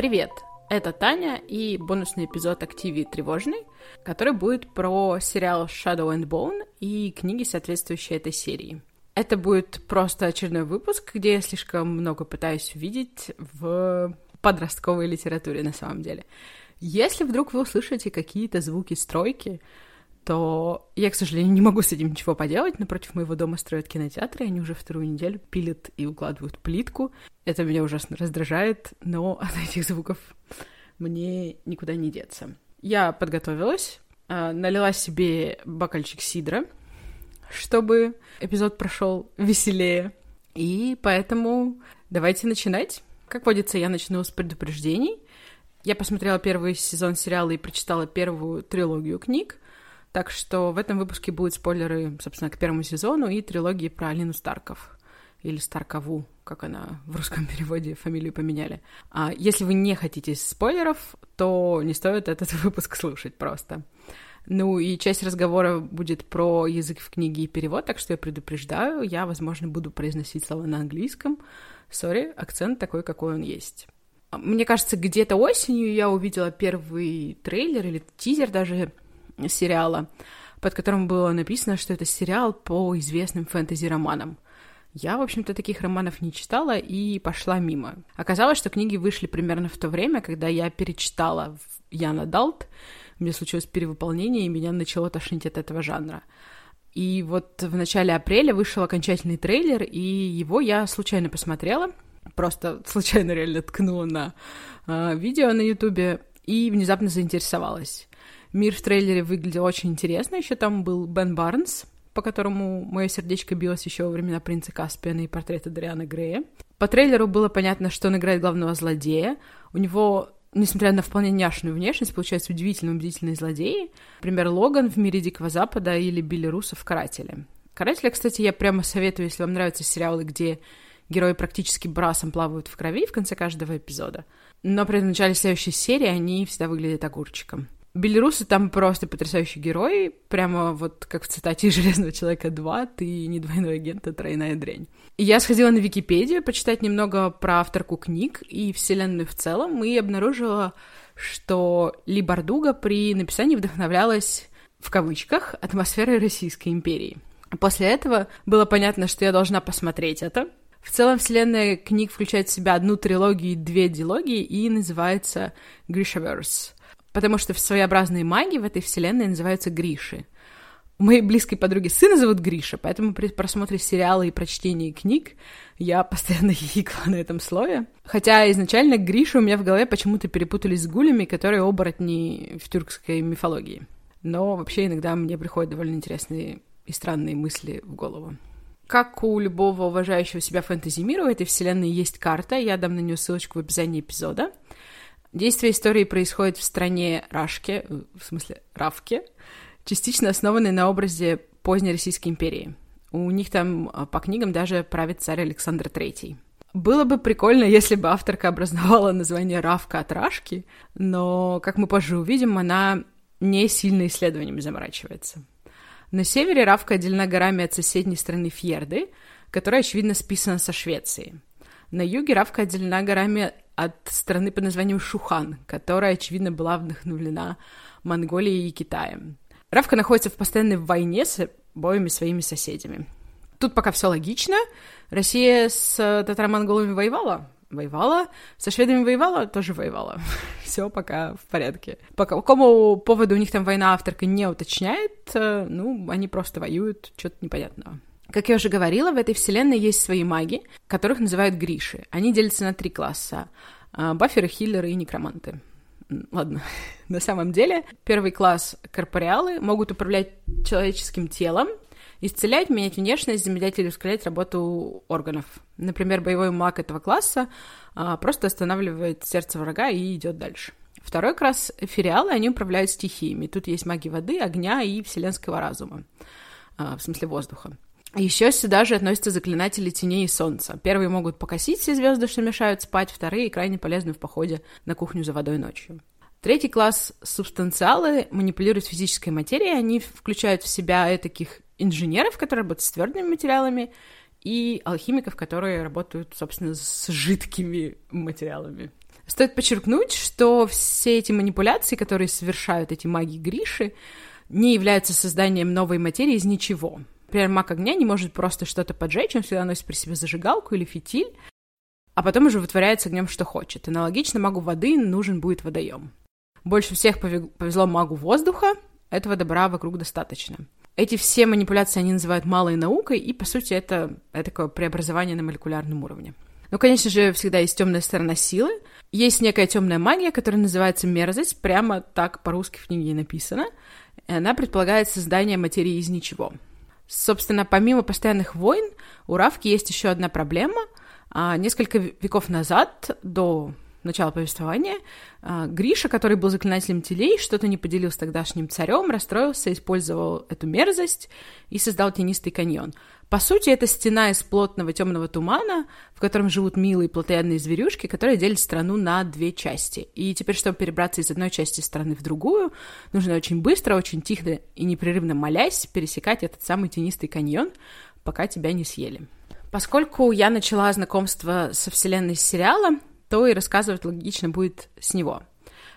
Привет! Это Таня и бонусный эпизод «Активи тревожный», который будет про сериал Shadow and Bone и книги, соответствующие этой серии. Это будет просто очередной выпуск, где я слишком много пытаюсь увидеть в подростковой литературе на самом деле. Если вдруг вы услышите какие-то звуки стройки, то я, к сожалению, не могу с этим ничего поделать. Напротив моего дома строят кинотеатры, они уже вторую неделю пилят и укладывают плитку. Это меня ужасно раздражает, но от этих звуков мне никуда не деться. Я подготовилась, а, налила себе бокальчик сидра, чтобы эпизод прошел веселее. И поэтому давайте начинать. Как водится, я начну с предупреждений. Я посмотрела первый сезон сериала и прочитала первую трилогию книг. Так что в этом выпуске будут спойлеры, собственно, к первому сезону и трилогии про Алину Старков. Или Старкову, как она в русском переводе фамилию поменяли. А если вы не хотите спойлеров, то не стоит этот выпуск слушать просто. Ну и часть разговора будет про язык в книге и перевод, так что я предупреждаю, я, возможно, буду произносить слова на английском. Сори, акцент такой, какой он есть. Мне кажется, где-то осенью я увидела первый трейлер или тизер даже сериала, под которым было написано, что это сериал по известным фэнтези-романам. Я, в общем-то, таких романов не читала и пошла мимо. Оказалось, что книги вышли примерно в то время, когда я перечитала Яна Далт, у меня случилось перевыполнение, и меня начало тошнить от этого жанра. И вот в начале апреля вышел окончательный трейлер, и его я случайно посмотрела, просто случайно реально ткнула на э, видео на ютубе и внезапно заинтересовалась. Мир в трейлере выглядел очень интересно. Еще там был Бен Барнс, по которому мое сердечко билось еще во времена принца Каспиана и портрета Дариана Грея. По трейлеру было понятно, что он играет главного злодея. У него, несмотря на вполне няшную внешность, получается удивительно убедительные злодеи. Например, Логан в «Мире Дикого Запада» или Билли Руссо в «Карателе». «Карателя», кстати, я прямо советую, если вам нравятся сериалы, где герои практически брасом плавают в крови в конце каждого эпизода. Но при начале следующей серии они всегда выглядят огурчиком. Белорусы там просто потрясающий герой, прямо вот как в цитате «Железного человека 2», ты не двойной агент, а тройная дрянь. И я сходила на Википедию почитать немного про авторку книг и вселенную в целом, и обнаружила, что Ли Бардуга при написании вдохновлялась, в кавычках, атмосферой Российской империи. После этого было понятно, что я должна посмотреть это. В целом, вселенная книг включает в себя одну трилогию и две дилогии и называется Гришаверс потому что своеобразные маги в этой вселенной называются Гриши. У моей близкой подруги сына зовут Гриша, поэтому при просмотре сериала и прочтении книг я постоянно хихикала на этом слове. Хотя изначально Гриши у меня в голове почему-то перепутались с гулями, которые оборотни в тюркской мифологии. Но вообще иногда мне приходят довольно интересные и странные мысли в голову. Как у любого уважающего себя фэнтези-мира, у этой вселенной есть карта, я дам на нее ссылочку в описании эпизода — Действие истории происходит в стране Рашке, в смысле Равке, частично основанной на образе поздней Российской империи. У них там а, по книгам даже правит царь Александр III. Было бы прикольно, если бы авторка образовала название Равка от Рашки, но, как мы позже увидим, она не сильно исследованиями заморачивается. На севере Равка отделена горами от соседней страны Фьерды, которая, очевидно, списана со Швеции. На юге Равка отделена горами от страны под названием Шухан, которая, очевидно, была вдохновлена Монголией и Китаем. Равка находится в постоянной войне с обоими своими соседями. Тут пока все логично. Россия с татаро-монголами воевала? Воевала. Со шведами воевала? Тоже воевала. все пока в порядке. По какому поводу у них там война авторка не уточняет. Э, ну, они просто воюют, что-то непонятного. Как я уже говорила, в этой вселенной есть свои маги, которых называют Гриши. Они делятся на три класса. А, баферы, хиллеры и некроманты. Ладно, на самом деле, первый класс корпориалы могут управлять человеческим телом, исцелять, менять внешность, замедлять или ускорять работу органов. Например, боевой маг этого класса а, просто останавливает сердце врага и идет дальше. Второй класс эфириалы, они управляют стихиями. Тут есть маги воды, огня и вселенского разума, а, в смысле воздуха. Еще сюда же относятся заклинатели теней и солнца. Первые могут покосить все звезды, что мешают спать, вторые крайне полезны в походе на кухню за водой ночью. Третий класс — субстанциалы, манипулируют физической материей. Они включают в себя таких инженеров, которые работают с твердыми материалами, и алхимиков, которые работают, собственно, с жидкими материалами. Стоит подчеркнуть, что все эти манипуляции, которые совершают эти маги Гриши, не являются созданием новой материи из ничего. Например, маг огня не может просто что-то поджечь, он всегда носит при себе зажигалку или фитиль, а потом уже вытворяет с огнем, что хочет. Аналогично магу воды нужен будет водоем. Больше всех повезло магу воздуха, этого добра вокруг достаточно. Эти все манипуляции они называют малой наукой, и, по сути, это, это такое преобразование на молекулярном уровне. Но, конечно же, всегда есть темная сторона силы. Есть некая темная магия, которая называется мерзость, прямо так по-русски в книге написано. И она предполагает создание материи из ничего. Собственно, помимо постоянных войн, у Равки есть еще одна проблема. А, несколько веков назад, до начала повествования, а, Гриша, который был заклинателем телей, что-то не поделил с тогдашним царем, расстроился, использовал эту мерзость и создал тенистый каньон. По сути, это стена из плотного темного тумана, в котором живут милые плотоядные зверюшки, которые делят страну на две части. И теперь, чтобы перебраться из одной части страны в другую, нужно очень быстро, очень тихо и непрерывно молясь пересекать этот самый тенистый каньон, пока тебя не съели. Поскольку я начала знакомство со вселенной сериала, то и рассказывать логично будет с него.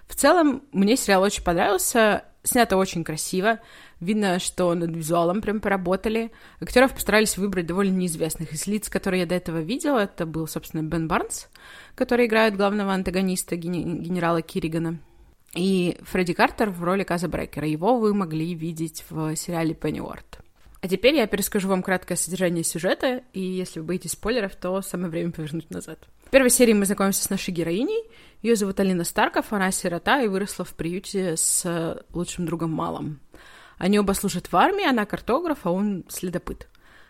В целом, мне сериал очень понравился, снято очень красиво, видно, что над визуалом прям поработали. Актеров постарались выбрать довольно неизвестных из лиц, которые я до этого видела. Это был, собственно, Бен Барнс, который играет главного антагониста генерала Киригана, и Фредди Картер в роли Каза Брекера. Его вы могли видеть в сериале Пенниуорт. А теперь я перескажу вам краткое содержание сюжета, и если вы боитесь спойлеров, то самое время повернуть назад. В первой серии мы знакомимся с нашей героиней. Ее зовут Алина Старков, она сирота и выросла в приюте с лучшим другом Малом. Они оба служат в армии, она картограф, а он следопыт.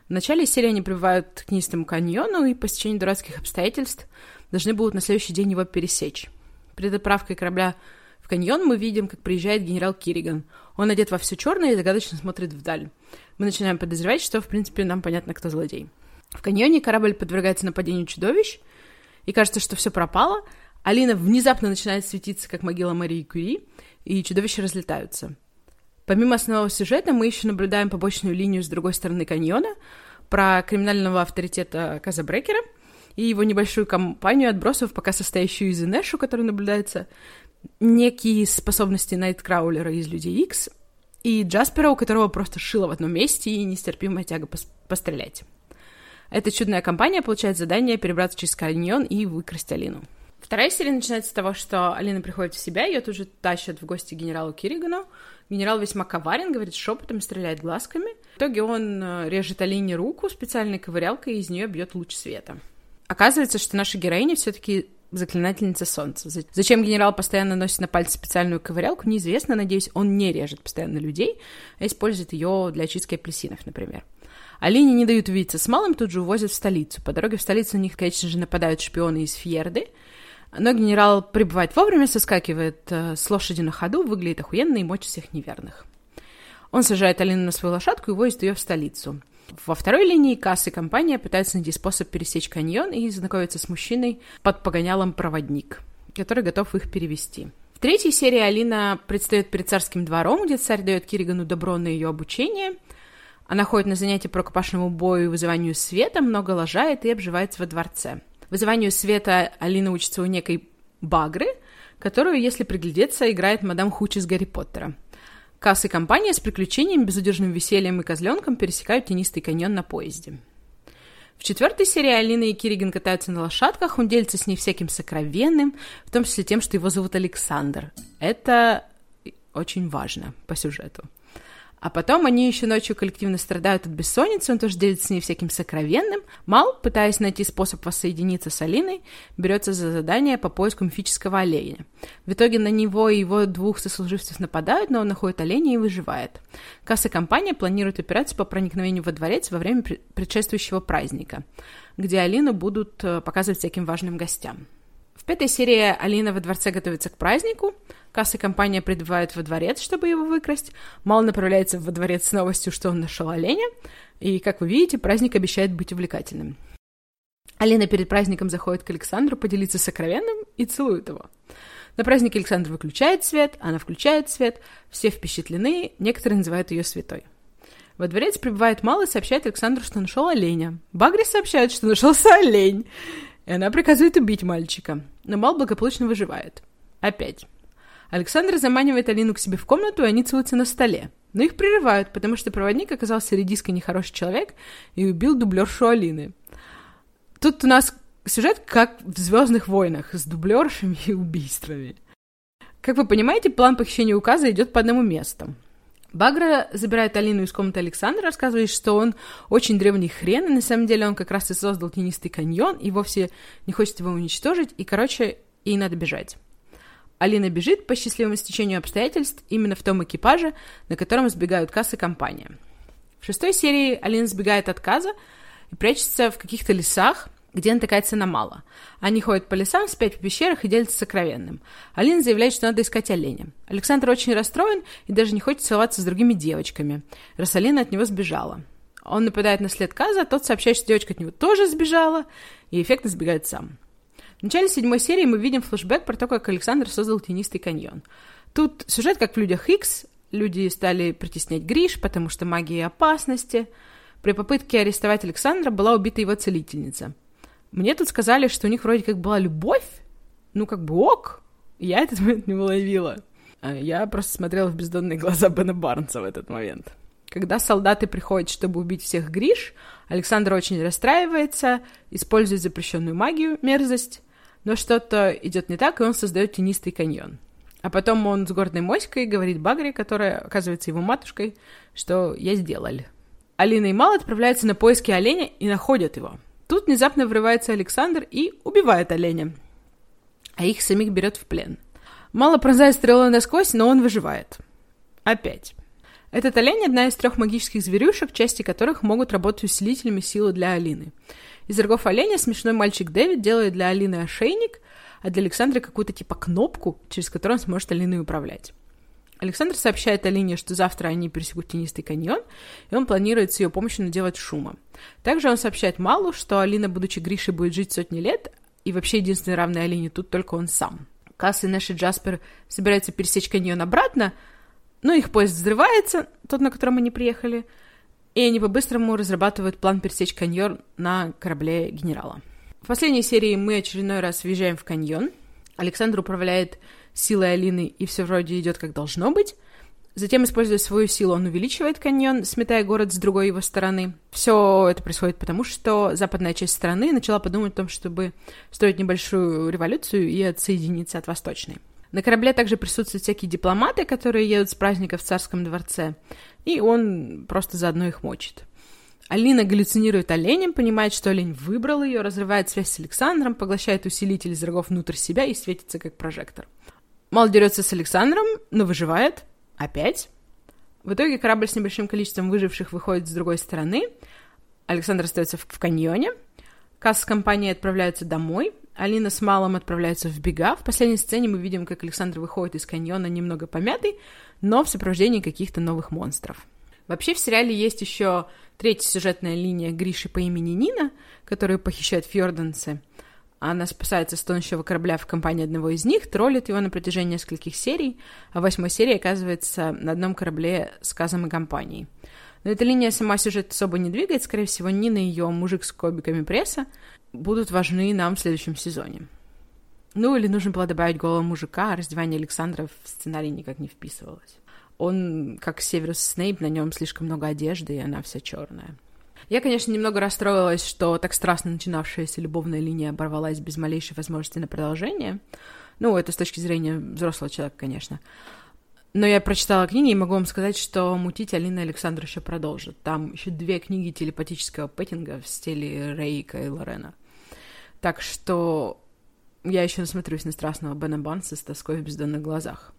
В начале серии они прибывают к Нистому каньону и по стечению дурацких обстоятельств должны будут на следующий день его пересечь. Перед отправкой корабля в каньон мы видим, как приезжает генерал Кириган. Он одет во все черное и загадочно смотрит вдаль мы начинаем подозревать, что, в принципе, нам понятно, кто злодей. В каньоне корабль подвергается нападению чудовищ, и кажется, что все пропало. Алина внезапно начинает светиться, как могила Марии Кюри, и чудовища разлетаются. Помимо основного сюжета, мы еще наблюдаем побочную линию с другой стороны каньона про криминального авторитета Каза Брекера и его небольшую компанию отбросов, пока состоящую из Инешу, который наблюдается, некие способности Найткраулера из Людей Икс и Джаспера, у которого просто шило в одном месте и нестерпимая тяга пос пострелять. Эта чудная компания получает задание перебраться через каньон и выкрасть Алину. Вторая серия начинается с того, что Алина приходит в себя, ее тут же тащат в гости генералу Киригану. Генерал весьма коварен, говорит шепотом, стреляет глазками. В итоге он э, режет Алине руку специальной ковырялкой, и из нее бьет луч света. Оказывается, что наша героиня все-таки заклинательница солнца. Зачем генерал постоянно носит на пальце специальную ковырялку, неизвестно. Надеюсь, он не режет постоянно людей, а использует ее для очистки апельсинов, например. Алине не дают увидеться с малым, тут же увозят в столицу. По дороге в столицу на них, конечно же, нападают шпионы из Фьерды, но генерал прибывает вовремя, соскакивает э, с лошади на ходу, выглядит охуенно и мочит всех неверных. Он сажает Алину на свою лошадку и возит ее в столицу. Во второй линии кассы компания пытается найти способ пересечь каньон и знакомиться с мужчиной под погонялом проводник, который готов их перевести. В третьей серии Алина предстает перед царским двором, где царь дает Киригану добро на ее обучение. Она ходит на занятия по рукопашному бою и вызыванию света, много лажает и обживается во дворце. Вызыванию света Алина учится у некой Багры, которую, если приглядеться, играет мадам Хуч из Гарри Поттера. Касс и компания с приключением, безудержным весельем и козленком пересекают тенистый каньон на поезде. В четвертой серии Алина и Кириган катаются на лошадках, он делится с ней всяким сокровенным, в том числе тем, что его зовут Александр. Это очень важно по сюжету. А потом они еще ночью коллективно страдают от бессонницы, он тоже делится с ней всяким сокровенным. Мал, пытаясь найти способ воссоединиться с Алиной, берется за задание по поиску мифического оленя. В итоге на него и его двух сослуживцев нападают, но он находит оленя и выживает. Касса компания планирует операцию по проникновению во дворец во время предшествующего праздника, где Алину будут э, показывать всяким важным гостям. В пятой серии Алина во дворце готовится к празднику, Касса компания прибывает во дворец, чтобы его выкрасть. Мал направляется во дворец с новостью, что он нашел оленя. И, как вы видите, праздник обещает быть увлекательным. Алина перед праздником заходит к Александру поделиться сокровенным и целует его. На празднике Александр выключает свет, она включает свет, все впечатлены, некоторые называют ее святой. Во дворец прибывает Мал и сообщает Александру, что нашел оленя. Багри сообщает, что нашелся олень. И она приказывает убить мальчика. Но Мал благополучно выживает. Опять. Александр заманивает Алину к себе в комнату, и они целуются на столе. Но их прерывают, потому что проводник оказался редиской нехороший человек и убил дублершу Алины. Тут у нас сюжет как в «Звездных войнах» с дублершами и убийствами. Как вы понимаете, план похищения указа идет по одному месту. Багра забирает Алину из комнаты Александра, рассказывает, что он очень древний хрен, и на самом деле он как раз и создал тенистый каньон, и вовсе не хочет его уничтожить, и, короче, ей надо бежать. Алина бежит по счастливому стечению обстоятельств именно в том экипаже, на котором сбегают Касс и компания. В шестой серии Алина сбегает от Каза и прячется в каких-то лесах, где натыкается на мало. Они ходят по лесам, спят в пещерах и делятся сокровенным. Алина заявляет, что надо искать оленя. Александр очень расстроен и даже не хочет целоваться с другими девочками, раз Алина от него сбежала. Он нападает на след Каза, тот сообщает, что девочка от него тоже сбежала, и эффектно сбегает сам. В начале седьмой серии мы видим флешбэк про то, как Александр создал тенистый каньон. Тут сюжет как в «Людях Икс», люди стали притеснять Гриш, потому что магия опасности. При попытке арестовать Александра была убита его целительница – мне тут сказали, что у них вроде как была любовь, ну как бы ок, я этот момент не уловила. А я просто смотрела в бездонные глаза Бена Барнса в этот момент. Когда солдаты приходят, чтобы убить всех Гриш, Александр очень расстраивается, использует запрещенную магию, мерзость, но что-то идет не так, и он создает тенистый каньон. А потом он с гордой моськой говорит Багре, которая оказывается его матушкой, что я сделал. Алина и Мал отправляются на поиски оленя и находят его. Тут внезапно врывается Александр и убивает оленя, а их самих берет в плен. Мало пронзает стрелой насквозь, но он выживает. Опять. Этот олень – одна из трех магических зверюшек, части которых могут работать усилителями силы для Алины. Из рогов оленя смешной мальчик Дэвид делает для Алины ошейник, а для Александра какую-то типа кнопку, через которую он сможет Алиной управлять. Александр сообщает Алине, что завтра они пересекут тенистый каньон, и он планирует с ее помощью наделать шума. Также он сообщает Малу, что Алина, будучи Гришей, будет жить сотни лет, и вообще единственный равный Алине тут только он сам. Касс и Нэш и Джаспер собираются пересечь каньон обратно, но их поезд взрывается, тот, на котором они приехали, и они по-быстрому разрабатывают план пересечь каньон на корабле генерала. В последней серии мы очередной раз въезжаем в каньон. Александр управляет силой Алины, и все вроде идет как должно быть. Затем, используя свою силу, он увеличивает каньон, сметая город с другой его стороны. Все это происходит потому, что западная часть страны начала подумать о том, чтобы строить небольшую революцию и отсоединиться от восточной. На корабле также присутствуют всякие дипломаты, которые едут с праздника в царском дворце, и он просто заодно их мочит. Алина галлюцинирует оленем, понимает, что олень выбрал ее, разрывает связь с Александром, поглощает усилитель из рогов внутрь себя и светится как прожектор. Мал дерется с Александром, но выживает. Опять. В итоге корабль с небольшим количеством выживших выходит с другой стороны. Александр остается в, каньоне. Касс с компанией отправляются домой. Алина с Малом отправляются в бега. В последней сцене мы видим, как Александр выходит из каньона немного помятый, но в сопровождении каких-то новых монстров. Вообще в сериале есть еще третья сюжетная линия Гриши по имени Нина, которую похищают фьорданцы. Она спасается с тонущего корабля в компании одного из них, троллит его на протяжении нескольких серий, а в восьмой серии оказывается на одном корабле с Казом и компанией. Но эта линия сама сюжет особо не двигает, скорее всего, Нина и ее мужик с кобиками пресса будут важны нам в следующем сезоне. Ну, или нужно было добавить голого мужика, а раздевание Александра в сценарий никак не вписывалось. Он, как Северус Снейп, на нем слишком много одежды, и она вся черная. Я, конечно, немного расстроилась, что так страстно начинавшаяся любовная линия оборвалась без малейшей возможности на продолжение. Ну, это с точки зрения взрослого человека, конечно. Но я прочитала книги и могу вам сказать, что мутить Алина Александр еще продолжит. Там еще две книги телепатического петтинга в стиле Рейка и Лорена. Так что я еще насмотрюсь на страстного Бена Банса с тоской в бездонных глазах.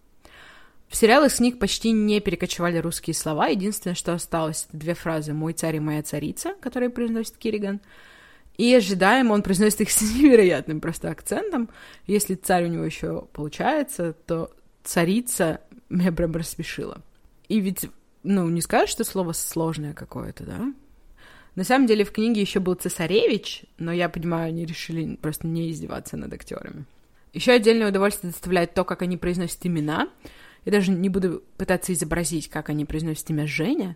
В сериалах с них почти не перекочевали русские слова. Единственное, что осталось, это две фразы «мой царь и моя царица», которые произносит Кириган. И ожидаемо он произносит их с невероятным просто акцентом. Если царь у него еще получается, то царица меня прям рассмешила. И ведь, ну, не скажешь, что слово сложное какое-то, да? На самом деле в книге еще был цесаревич, но я понимаю, они решили просто не издеваться над актерами. Еще отдельное удовольствие доставляет то, как они произносят имена. Я даже не буду пытаться изобразить, как они произносят имя Женя.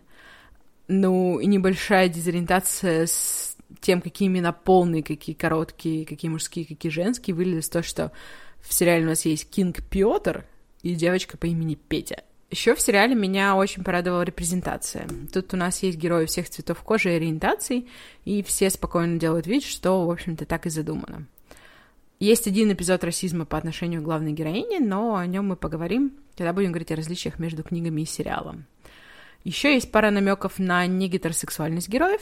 Ну, и небольшая дезориентация с тем, какие имена полные, какие короткие, какие мужские, какие женские, вылилось то, что в сериале у нас есть Кинг Пётр и девочка по имени Петя. Еще в сериале меня очень порадовала репрезентация. Тут у нас есть герои всех цветов кожи и ориентаций, и все спокойно делают вид, что, в общем-то, так и задумано. Есть один эпизод расизма по отношению к главной героине, но о нем мы поговорим, когда будем говорить о различиях между книгами и сериалом. Еще есть пара намеков на негетеросексуальность героев.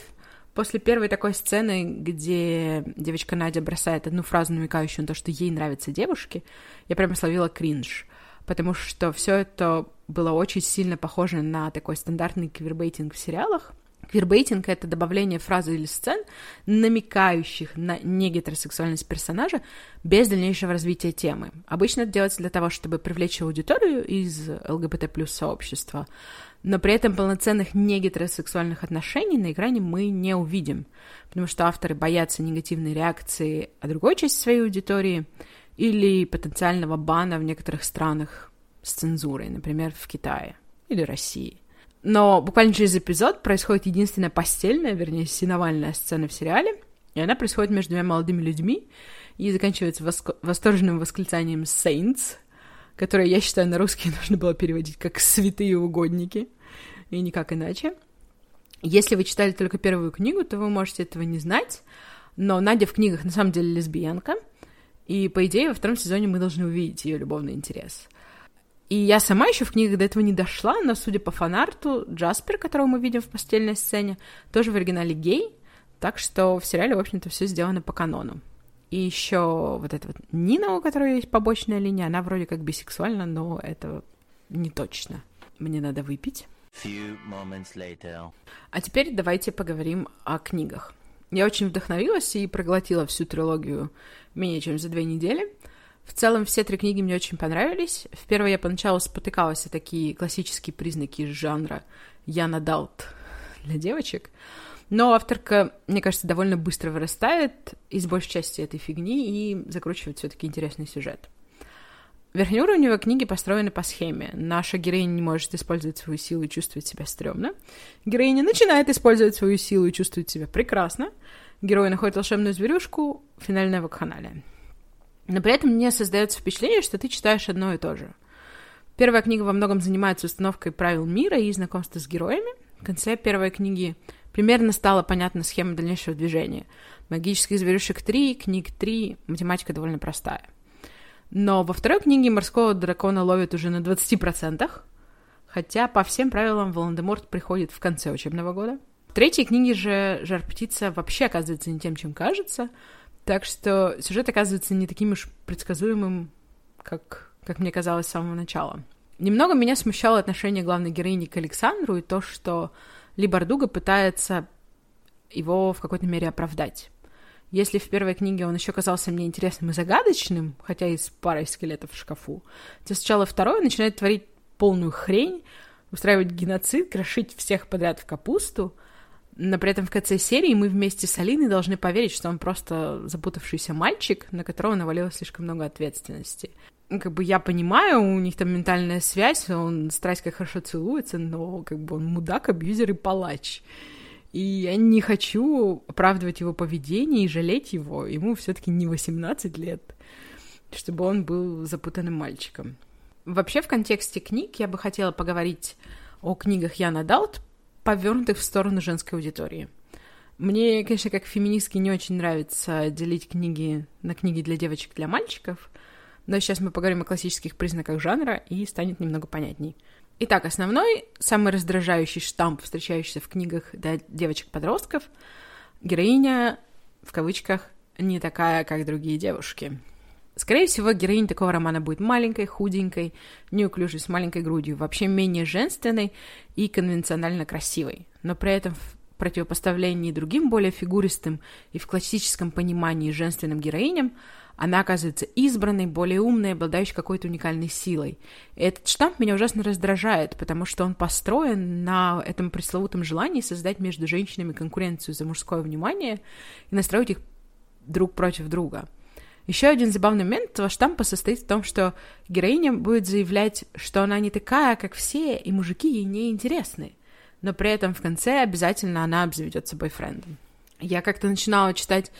После первой такой сцены, где девочка Надя бросает одну фразу, намекающую на то, что ей нравятся девушки, я прямо словила кринж, потому что все это было очень сильно похоже на такой стандартный квирбейтинг в сериалах. Квирбейтинг — это добавление фразы или сцен, намекающих на негетеросексуальность персонажа без дальнейшего развития темы. Обычно это делается для того, чтобы привлечь аудиторию из ЛГБТ плюс сообщества, но при этом полноценных негетеросексуальных отношений на экране мы не увидим, потому что авторы боятся негативной реакции от другой части своей аудитории или потенциального бана в некоторых странах с цензурой, например, в Китае или России. Но буквально через эпизод происходит единственная постельная, вернее, синовальная сцена в сериале, и она происходит между двумя молодыми людьми и заканчивается воск... восторженным восклицанием «Saints», которое, я считаю, на русский нужно было переводить как «святые угодники», и никак иначе. Если вы читали только первую книгу, то вы можете этого не знать, но Надя в книгах на самом деле лесбиянка, и, по идее, во втором сезоне мы должны увидеть ее любовный интерес — и я сама еще в книгах до этого не дошла, но, судя по фанарту, Джаспер, которого мы видим в постельной сцене, тоже в оригинале гей, так что в сериале, в общем-то, все сделано по канону. И еще вот эта вот Нина, у которой есть побочная линия, она вроде как бисексуальна, но это не точно. Мне надо выпить. А теперь давайте поговорим о книгах. Я очень вдохновилась и проглотила всю трилогию менее чем за две недели — в целом, все три книги мне очень понравились. В первой я поначалу спотыкалась о такие классические признаки жанра Яна Далт для девочек. Но авторка, мне кажется, довольно быстро вырастает из большей части этой фигни и закручивает все-таки интересный сюжет. Верхнеуровневые книги построены по схеме. Наша героиня не может использовать свою силу и чувствовать себя стрёмно. Героиня начинает использовать свою силу и чувствует себя прекрасно. Герой находит волшебную зверюшку. Финальная вакханалия. Но при этом мне создается впечатление, что ты читаешь одно и то же. Первая книга во многом занимается установкой правил мира и знакомства с героями. В конце первой книги примерно стала понятна схема дальнейшего движения. Магических зверюшек 3, книг 3, математика довольно простая. Но во второй книге морского дракона ловят уже на 20%, хотя по всем правилам Волан-де-Морт приходит в конце учебного года. В третьей книге же Жар-птица вообще оказывается не тем, чем кажется — так что сюжет оказывается не таким уж предсказуемым, как, как мне казалось с самого начала. Немного меня смущало отношение главной героини к Александру и то, что Ли Бардуга пытается его в какой-то мере оправдать. Если в первой книге он еще казался мне интересным и загадочным, хотя и с парой скелетов в шкафу, то сначала второй начинает творить полную хрень, устраивать геноцид, крошить всех подряд в капусту — но при этом в конце серии мы вместе с Алиной должны поверить, что он просто запутавшийся мальчик, на которого навалилось слишком много ответственности. Как бы я понимаю, у них там ментальная связь, он страсть как хорошо целуется, но как бы он мудак, абьюзер и палач. И я не хочу оправдывать его поведение и жалеть его. Ему все-таки не 18 лет, чтобы он был запутанным мальчиком. Вообще, в контексте книг я бы хотела поговорить о книгах Яна Даут, повернутых в сторону женской аудитории. Мне, конечно, как феминистке не очень нравится делить книги на книги для девочек для мальчиков, но сейчас мы поговорим о классических признаках жанра, и станет немного понятней. Итак, основной, самый раздражающий штамп, встречающийся в книгах для девочек-подростков, героиня, в кавычках, не такая, как другие девушки. Скорее всего, героиня такого романа будет маленькой, худенькой, неуклюжей, с маленькой грудью, вообще менее женственной и конвенционально красивой. Но при этом в противопоставлении другим более фигуристым и в классическом понимании женственным героиням она оказывается избранной, более умной, обладающей какой-то уникальной силой. И этот штамп меня ужасно раздражает, потому что он построен на этом пресловутом желании создать между женщинами конкуренцию за мужское внимание и настроить их друг против друга – еще один забавный момент этого штампа состоит в том, что героиня будет заявлять, что она не такая, как все, и мужики ей не интересны. Но при этом в конце обязательно она обзаведется бойфрендом. Я как-то начинала читать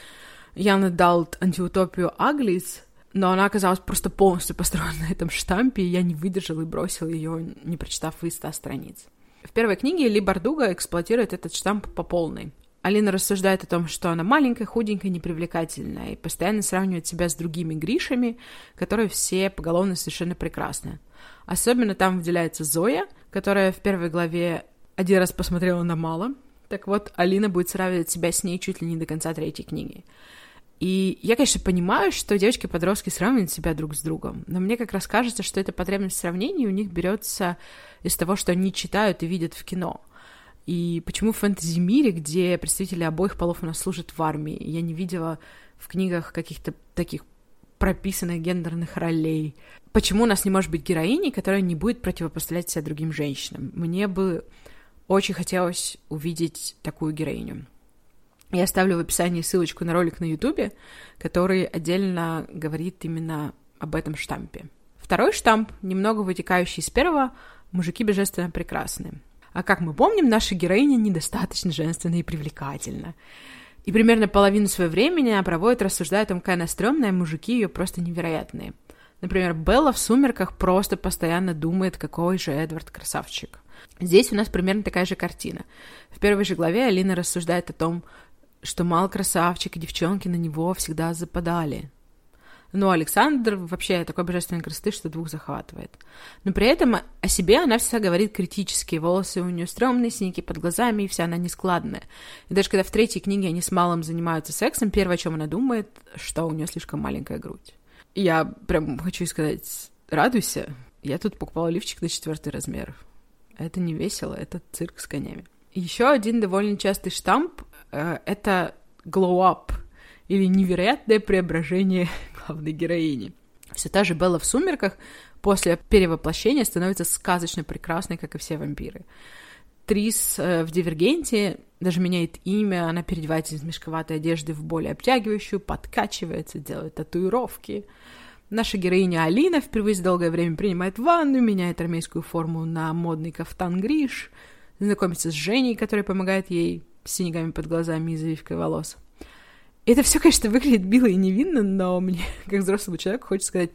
Яна Далт антиутопию Аглис, но она оказалась просто полностью построена на этом штампе, и я не выдержала и бросила ее, не прочитав и 100 страниц. В первой книге Ли Бардуга эксплуатирует этот штамп по полной. Алина рассуждает о том, что она маленькая, худенькая, непривлекательная, и постоянно сравнивает себя с другими Гришами, которые все поголовно совершенно прекрасны. Особенно там выделяется Зоя, которая в первой главе один раз посмотрела на мало. Так вот, Алина будет сравнивать себя с ней чуть ли не до конца третьей книги. И я, конечно, понимаю, что девочки-подростки сравнивают себя друг с другом, но мне как раз кажется, что эта потребность в сравнении у них берется из того, что они читают и видят в кино. И почему в фэнтези-мире, где представители обоих полов у нас служат в армии, я не видела в книгах каких-то таких прописанных гендерных ролей. Почему у нас не может быть героини, которая не будет противопоставлять себя другим женщинам? Мне бы очень хотелось увидеть такую героиню. Я оставлю в описании ссылочку на ролик на Ютубе, который отдельно говорит именно об этом штампе. Второй штамп, немного вытекающий из первого, мужики божественно прекрасны. А как мы помним, наша героиня недостаточно женственна и привлекательна. И примерно половину своего времени она проводит, рассуждая о том, какая она стрёмная, мужики ее просто невероятные. Например, Белла в «Сумерках» просто постоянно думает, какой же Эдвард красавчик. Здесь у нас примерно такая же картина. В первой же главе Алина рассуждает о том, что мало красавчик, и девчонки на него всегда западали. Но Александр вообще такой божественной красоты, что двух захватывает. Но при этом о себе она всегда говорит критически. Волосы у нее стрёмные, синяки под глазами, и вся она нескладная. И даже когда в третьей книге они с малым занимаются сексом, первое, о чем она думает, что у нее слишком маленькая грудь. Я прям хочу сказать, радуйся, я тут покупала лифчик на четвертый размер. Это не весело, это цирк с конями. Еще один довольно частый штамп э, — это glow up или невероятное преображение главной героини. Все та же Белла в «Сумерках» после перевоплощения становится сказочно прекрасной, как и все вампиры. Трис э, в «Дивергенте» даже меняет имя, она переодевается из мешковатой одежды в более обтягивающую, подкачивается, делает татуировки. Наша героиня Алина впервые за долгое время принимает ванну, меняет армейскую форму на модный кафтан Гриш, знакомится с Женей, которая помогает ей с синяками под глазами и завивкой волос. Это все, конечно, выглядит мило и невинно, но мне, как взрослому человеку, хочется сказать,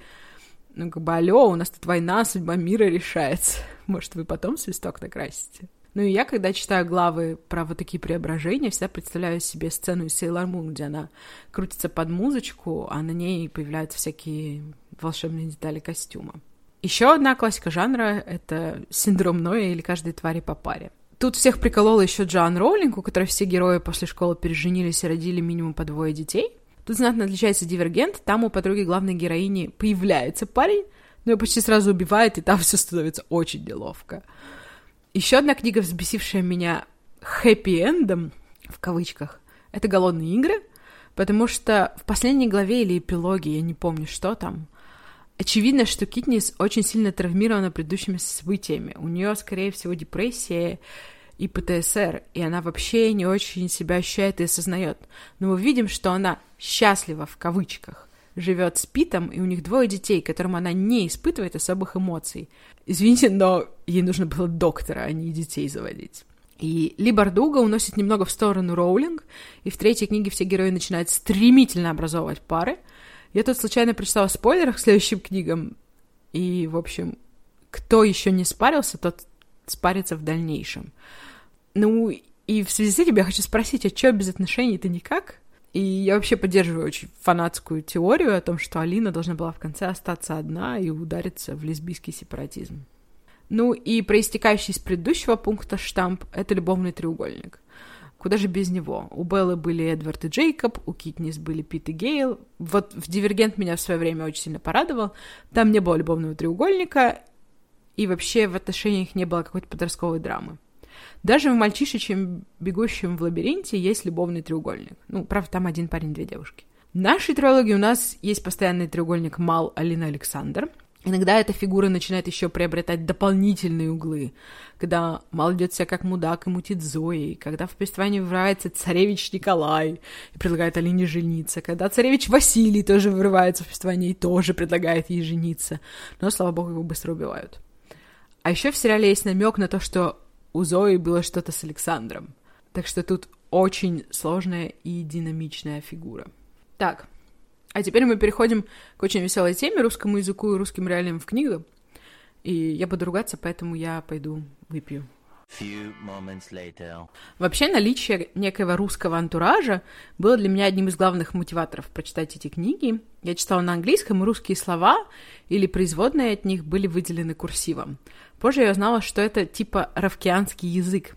ну, как бы, алло, у нас тут война, судьба мира решается. Может, вы потом свисток накрасите? Ну и я, когда читаю главы про вот такие преображения, всегда представляю себе сцену из Sailor Moon, где она крутится под музычку, а на ней появляются всякие волшебные детали костюма. Еще одна классика жанра — это синдром Ноя или каждой твари по паре. Тут всех приколола еще Джоан Роулинг, у которой все герои после школы переженились и родили минимум по двое детей. Тут знатно отличается Дивергент, там у подруги главной героини появляется парень, но ее почти сразу убивает, и там все становится очень неловко. Еще одна книга, взбесившая меня хэппи-эндом, в кавычках, это «Голодные игры», потому что в последней главе или эпилоге, я не помню, что там, очевидно, что Китнис очень сильно травмирована предыдущими событиями. У нее, скорее всего, депрессия и ПТСР, и она вообще не очень себя ощущает и осознает. Но мы видим, что она счастлива в кавычках, живет с Питом, и у них двое детей, которым она не испытывает особых эмоций. Извините, но ей нужно было доктора, а не детей заводить. И Ли Бардуга уносит немного в сторону Роулинг, и в третьей книге все герои начинают стремительно образовывать пары. Я тут случайно прочитала спойлеры к следующим книгам, и, в общем, кто еще не спарился, тот спарится в дальнейшем. Ну, и в связи с этим я хочу спросить, а что без отношений-то никак? И я вообще поддерживаю очень фанатскую теорию о том, что Алина должна была в конце остаться одна и удариться в лесбийский сепаратизм. Ну и проистекающий из предыдущего пункта штамп — это любовный треугольник. Куда же без него? У Беллы были Эдвард и Джейкоб, у Китнис были Пит и Гейл. Вот в «Дивергент» меня в свое время очень сильно порадовал. Там не было любовного треугольника, и вообще в отношениях не было какой-то подростковой драмы. Даже в «Мальчишечем, бегущем в лабиринте» есть любовный треугольник. Ну, правда, там один парень, две девушки. В нашей трилогии у нас есть постоянный треугольник Мал, Алина, Александр. Иногда эта фигура начинает еще приобретать дополнительные углы, когда Мал ведет себя как мудак и мутит Зои, когда в повествовании врывается царевич Николай и предлагает Алине жениться, когда царевич Василий тоже вырывается в повествование и тоже предлагает ей жениться, но, слава богу, его быстро убивают. А еще в сериале есть намек на то, что у Зои было что-то с Александром. Так что тут очень сложная и динамичная фигура. Так, а теперь мы переходим к очень веселой теме, русскому языку и русским реалиям в книгах. И я буду ругаться, поэтому я пойду выпью. Вообще, наличие некоего русского антуража было для меня одним из главных мотиваторов прочитать эти книги. Я читала на английском, и русские слова или производные от них были выделены курсивом. Позже я узнала, что это типа равкианский язык.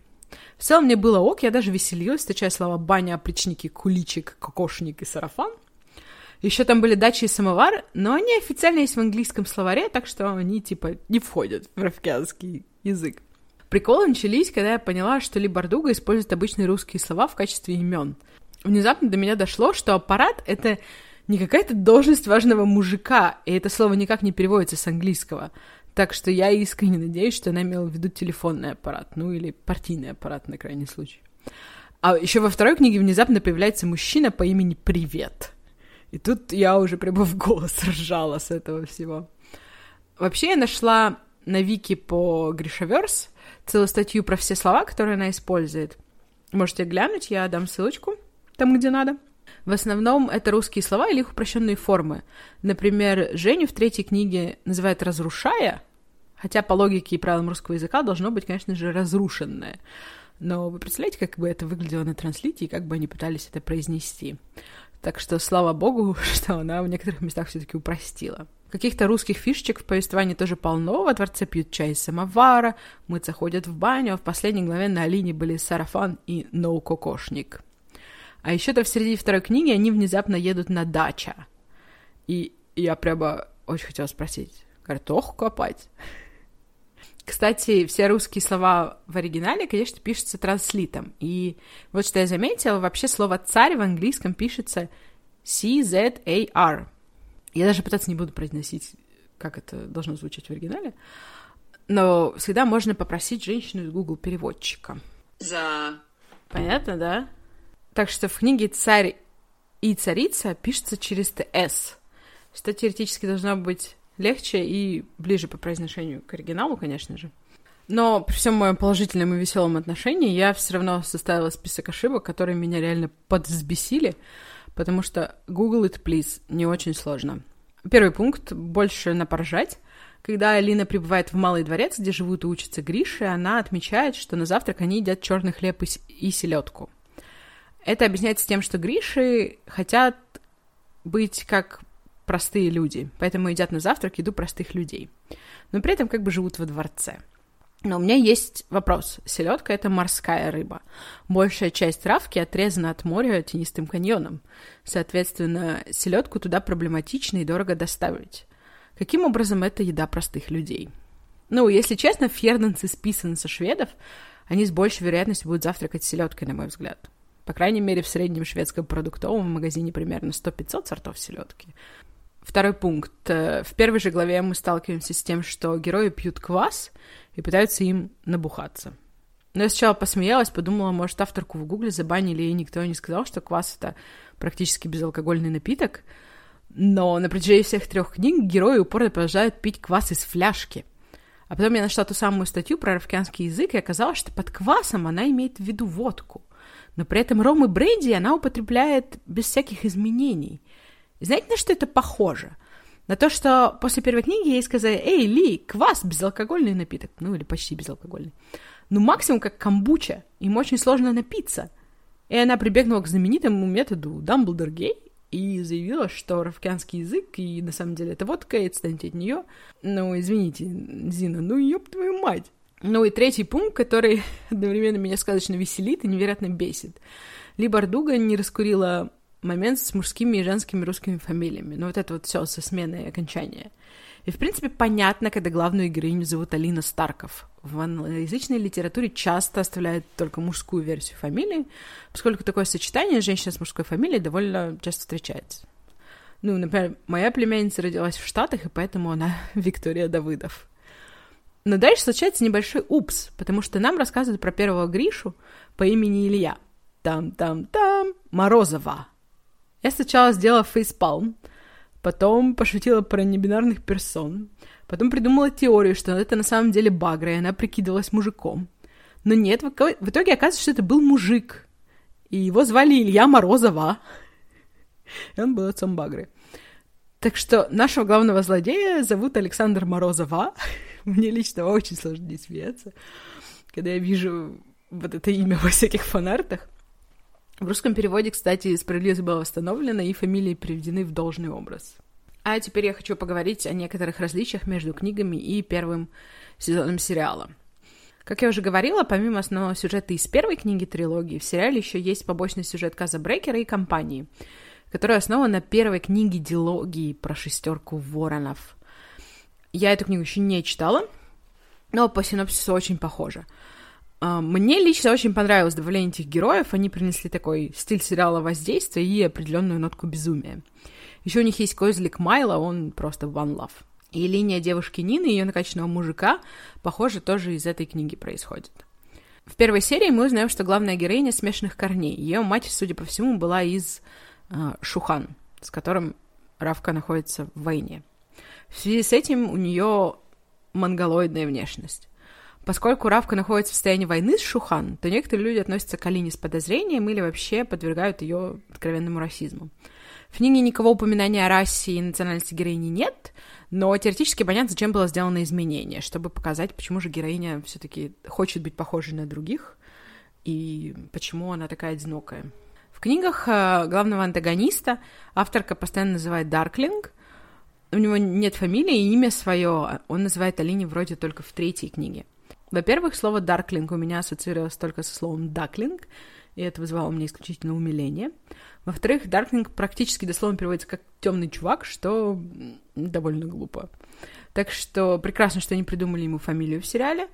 В целом мне было ок, я даже веселилась, встречая слова баня, опричники, куличик, кокошник и сарафан. Еще там были дачи и самовар, но они официально есть в английском словаре, так что они типа не входят в равкианский язык. Приколы начались, когда я поняла, что Ли Бардуга использует обычные русские слова в качестве имен. Внезапно до меня дошло, что аппарат — это не какая-то должность важного мужика, и это слово никак не переводится с английского. Так что я искренне надеюсь, что она имела в виду телефонный аппарат, ну или партийный аппарат на крайний случай. А еще во второй книге внезапно появляется мужчина по имени Привет. И тут я уже прямо в голос ржала с этого всего. Вообще я нашла на Вики по Гришаверс целую статью про все слова, которые она использует. Можете глянуть, я дам ссылочку там, где надо. В основном это русские слова или их упрощенные формы. Например, Женю в третьей книге называют «разрушая», хотя по логике и правилам русского языка должно быть, конечно же, «разрушенное». Но вы представляете, как бы это выглядело на транслите и как бы они пытались это произнести. Так что слава богу, что она в некоторых местах все-таки упростила. Каких-то русских фишечек в повествовании тоже полно. Во дворце пьют чай из самовара, мыться ходят в баню, а в последней главе на Алине были сарафан и ноу-кокошник. А еще-то в середине второй книги они внезапно едут на дача. И я прямо очень хотела спросить, картоху копать? Кстати, все русские слова в оригинале, конечно, пишутся транслитом. И вот что я заметила, вообще слово «царь» в английском пишется C-Z-A-R. Я даже пытаться не буду произносить, как это должно звучать в оригинале. Но всегда можно попросить женщину из Google переводчика. За. Понятно, да? Так что в книге «Царь и царица» пишется через «ТС», что теоретически должно быть легче и ближе по произношению к оригиналу, конечно же. Но при всем моем положительном и веселом отношении я все равно составила список ошибок, которые меня реально подвзбесили, потому что Google it, please, не очень сложно. Первый пункт — больше напоржать. Когда Алина прибывает в Малый дворец, где живут и учатся Гриши, она отмечает, что на завтрак они едят черный хлеб и, и селедку. Это объясняется тем, что Гриши хотят быть как простые люди, поэтому едят на завтрак еду простых людей. Но при этом как бы живут во дворце. Но у меня есть вопрос. Селедка — это морская рыба. Большая часть травки отрезана от моря тенистым каньоном. Соответственно, селедку туда проблематично и дорого доставить. Каким образом это еда простых людей? Ну, если честно, фернанцы списаны со шведов, они с большей вероятностью будут завтракать селедкой, на мой взгляд. По крайней мере, в среднем шведском продуктовом магазине примерно 100-500 сортов селедки. Второй пункт. Э, в первой же главе мы сталкиваемся с тем, что герои пьют квас и пытаются им набухаться. Но я сначала посмеялась, подумала, может, авторку в гугле забанили, и никто не сказал, что квас — это практически безалкогольный напиток. Но на протяжении всех трех книг герои упорно продолжают пить квас из фляжки. А потом я нашла ту самую статью про равкианский язык, и оказалось, что под квасом она имеет в виду водку. Но при этом ром и бренди она употребляет без всяких изменений — знаете, на что это похоже? На то, что после первой книги ей сказали, эй, Ли, квас, безалкогольный напиток. Ну, или почти безалкогольный. Ну, максимум как камбуча. Им очень сложно напиться. И она прибегнула к знаменитому методу Дамблдор Гей и заявила, что равкианский язык, и на самом деле это водка, и отстаньте от нее. Ну, извините, Зина, ну ёб твою мать. Ну и третий пункт, который одновременно меня сказочно веселит и невероятно бесит. Ли Бардуга не раскурила момент с мужскими и женскими русскими фамилиями. Ну, вот это вот все со сменой окончания. И, в принципе, понятно, когда главную героиню зовут Алина Старков. В англоязычной литературе часто оставляют только мужскую версию фамилии, поскольку такое сочетание женщины с мужской фамилией довольно часто встречается. Ну, например, моя племянница родилась в Штатах, и поэтому она Виктория Давыдов. Но дальше случается небольшой упс, потому что нам рассказывают про первого Гришу по имени Илья. Там-там-там, Морозова. Я сначала сделала фейспалм, потом пошутила про небинарных персон, потом придумала теорию, что это на самом деле Багра, и она прикидывалась мужиком. Но нет, в итоге оказывается, что это был мужик. и его звали Илья Морозова. И он был отцом Багры. Так что нашего главного злодея зовут Александр Морозова. Мне лично очень сложно не смеяться, когда я вижу вот это имя во всяких фанартах. В русском переводе, кстати, справедливость была восстановлена, и фамилии приведены в должный образ. А теперь я хочу поговорить о некоторых различиях между книгами и первым сезоном сериала. Как я уже говорила, помимо основного сюжета из первой книги трилогии, в сериале еще есть побочный сюжет Каза Брейкера и компании, которая основана на первой книге дилогии про шестерку воронов. Я эту книгу еще не читала, но по синопсису очень похоже. А, мне лично очень понравилось добавление этих героев. Они принесли такой стиль сериала воздействия и определенную нотку безумия. Еще у них есть козлик Майла, он просто one love. И линия девушки Нины и ее накачанного мужика, похоже, тоже из этой книги происходит. В первой серии мы узнаем, что главная героиня смешанных корней. Ее мать, судя по всему, была из э, Шухан, с которым Равка находится в войне. В связи с этим у нее монголоидная внешность. Поскольку Равка находится в состоянии войны с Шухан, то некоторые люди относятся к Алине с подозрением или вообще подвергают ее откровенному расизму. В книге никого упоминания о расе и национальности героини нет, но теоретически понятно, зачем было сделано изменение, чтобы показать, почему же героиня все-таки хочет быть похожей на других и почему она такая одинокая. В книгах э, главного антагониста авторка постоянно называет Дарклинг. У него нет фамилии и имя свое. Он называет Алине вроде только в третьей книге. Во-первых, слово «дарклинг» у меня ассоциировалось только со словом «даклинг», и это вызывало мне исключительно умиление. Во-вторых, «дарклинг» практически дословно переводится как «темный чувак», что довольно глупо. Так что прекрасно, что они придумали ему фамилию в сериале.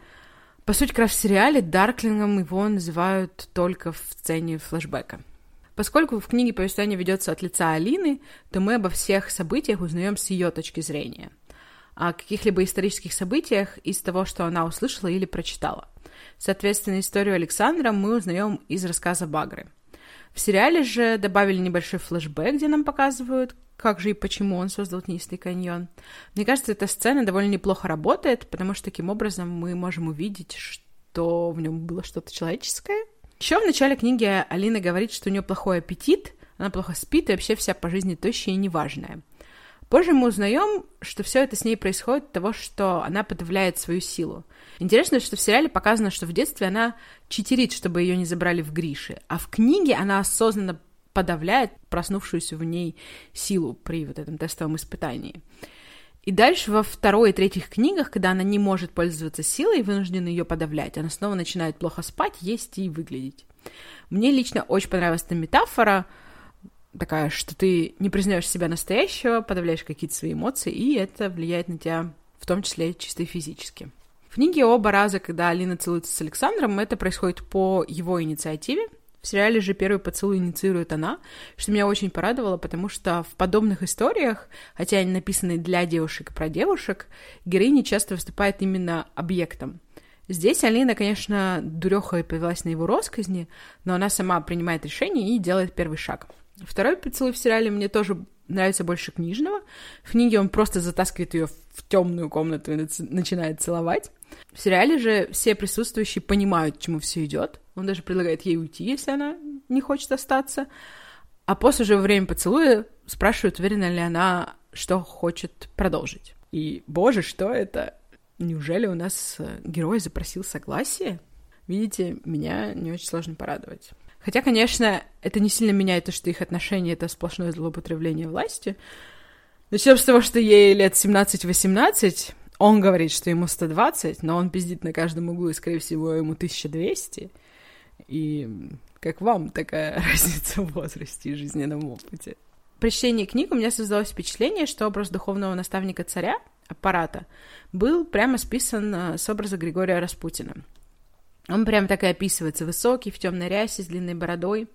По сути, как раз в сериале Дарклингом его называют только в сцене флэшбэка. Поскольку в книге повествование ведется от лица Алины, то мы обо всех событиях узнаем с ее точки зрения – о каких-либо исторических событиях из того, что она услышала или прочитала. Соответственно, историю Александра мы узнаем из рассказа Багры. В сериале же добавили небольшой флешбэк, где нам показывают, как же и почему он создал Тенистый каньон. Мне кажется, эта сцена довольно неплохо работает, потому что таким образом мы можем увидеть, что в нем было что-то человеческое. Еще в начале книги Алина говорит, что у нее плохой аппетит, она плохо спит и вообще вся по жизни тощая и неважная. Позже мы узнаем, что все это с ней происходит от того, что она подавляет свою силу. Интересно, что в сериале показано, что в детстве она читерит, чтобы ее не забрали в Гриши, а в книге она осознанно подавляет проснувшуюся в ней силу при вот этом тестовом испытании. И дальше во второй и третьих книгах, когда она не может пользоваться силой вынуждена ее подавлять, она снова начинает плохо спать, есть и выглядеть. Мне лично очень понравилась эта метафора — такая, что ты не признаешь себя настоящего, подавляешь какие-то свои эмоции, и это влияет на тебя в том числе чисто физически. В книге оба раза, когда Алина целуется с Александром, это происходит по его инициативе. В сериале же первый поцелуй инициирует она, что меня очень порадовало, потому что в подобных историях, хотя они написаны для девушек и про девушек, героиня часто выступает именно объектом. Здесь Алина, конечно, дуреха и повелась на его росказни, но она сама принимает решение и делает первый шаг — Второй поцелуй в сериале мне тоже нравится больше книжного. В книге он просто затаскивает ее в темную комнату и начинает целовать. В сериале же все присутствующие понимают, к чему все идет. Он даже предлагает ей уйти, если она не хочет остаться. А после же во время поцелуя спрашивают, уверена ли она, что хочет продолжить. И, боже, что это? Неужели у нас э, герой запросил согласие? Видите, меня не очень сложно порадовать. Хотя, конечно, это не сильно меняет то, что их отношения — это сплошное злоупотребление власти. Начнем с того, что ей лет 17-18, он говорит, что ему 120, но он пиздит на каждом углу, и, скорее всего, ему 1200. И как вам такая разница в возрасте и жизненном опыте? При чтении книг у меня создалось впечатление, что образ духовного наставника царя, аппарата, был прямо списан э, с образа Григория Распутина. Он прям так и описывается. Высокий, в темной рясе, с длинной бородой.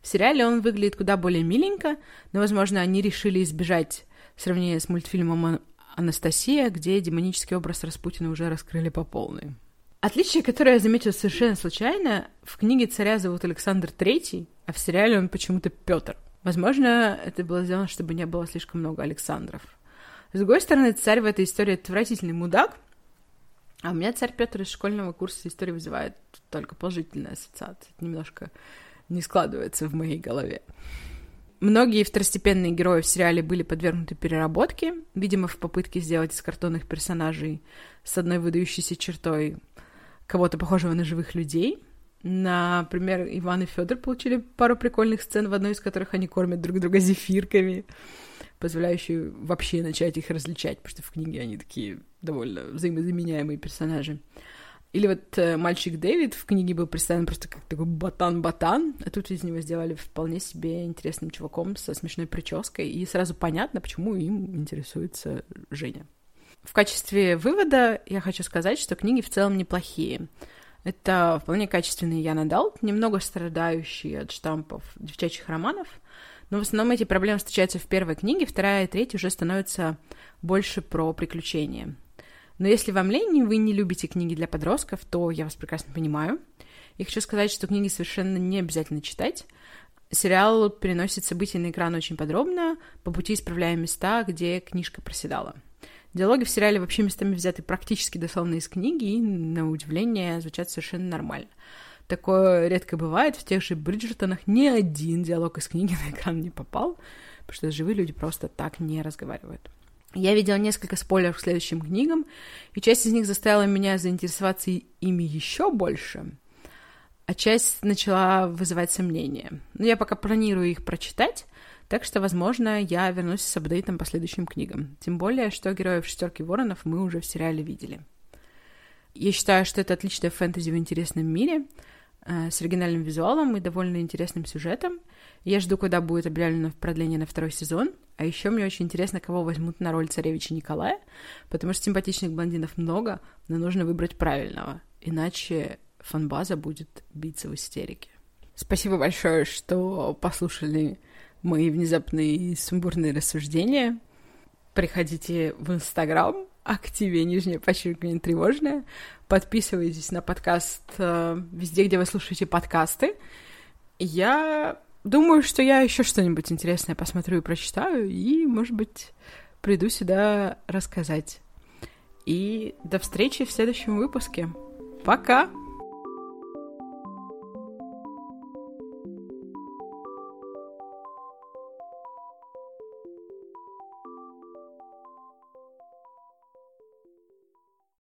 В сериале он выглядит куда более миленько, но, возможно, они решили избежать сравнения с мультфильмом «Анастасия», где демонический образ Распутина уже раскрыли по полной. Отличие, которое я заметила совершенно случайно, в книге царя зовут Александр Третий, а в сериале он почему-то Петр. Возможно, это было сделано, чтобы не было слишком много Александров. С другой стороны, царь в этой истории отвратительный мудак, а у меня царь Петр из школьного курса истории вызывает только положительные ассоциации. Это немножко не складывается в моей голове. Многие второстепенные герои в сериале были подвергнуты переработке, видимо, в попытке сделать из картонных персонажей с одной выдающейся чертой кого-то похожего на живых людей. Например, Иван и Федор получили пару прикольных сцен, в одной из которых они кормят друг друга зефирками, позволяющие вообще начать их различать, потому что в книге они такие довольно взаимозаменяемые персонажи. Или вот э, мальчик Дэвид в книге был представлен просто как такой ботан-ботан, а тут из него сделали вполне себе интересным чуваком со смешной прической, и сразу понятно, почему им интересуется Женя. В качестве вывода я хочу сказать, что книги в целом неплохие. Это вполне качественный Ян Адалт, немного страдающий от штампов девчачьих романов, но в основном эти проблемы встречаются в первой книге, вторая и третья уже становятся больше про приключения. Но если вам лень, и вы не любите книги для подростков, то я вас прекрасно понимаю. И хочу сказать, что книги совершенно не обязательно читать. Сериал переносит события на экран очень подробно, по пути исправляя места, где книжка проседала. Диалоги в сериале вообще местами взяты практически дословно из книги и, на удивление, звучат совершенно нормально. Такое редко бывает. В тех же Бриджертонах ни один диалог из книги на экран не попал, потому что живые люди просто так не разговаривают. Я видела несколько спойлеров к следующим книгам, и часть из них заставила меня заинтересоваться ими еще больше, а часть начала вызывать сомнения. Но я пока планирую их прочитать, так что, возможно, я вернусь с апдейтом по следующим книгам. Тем более, что героев «Шестерки воронов» мы уже в сериале видели. Я считаю, что это отличная фэнтези в интересном мире — с оригинальным визуалом и довольно интересным сюжетом. Я жду, когда будет объявлено продление на второй сезон. А еще мне очень интересно, кого возьмут на роль царевича Николая, потому что симпатичных блондинов много, но нужно выбрать правильного, иначе фанбаза будет биться в истерике. Спасибо большое, что послушали мои внезапные сумбурные рассуждения. Приходите в Инстаграм, активе нижнее подчеркивание тревожное. Подписывайтесь на подкаст э, везде, где вы слушаете подкасты. Я думаю, что я еще что-нибудь интересное посмотрю и прочитаю, и, может быть, приду сюда рассказать. И до встречи в следующем выпуске. Пока!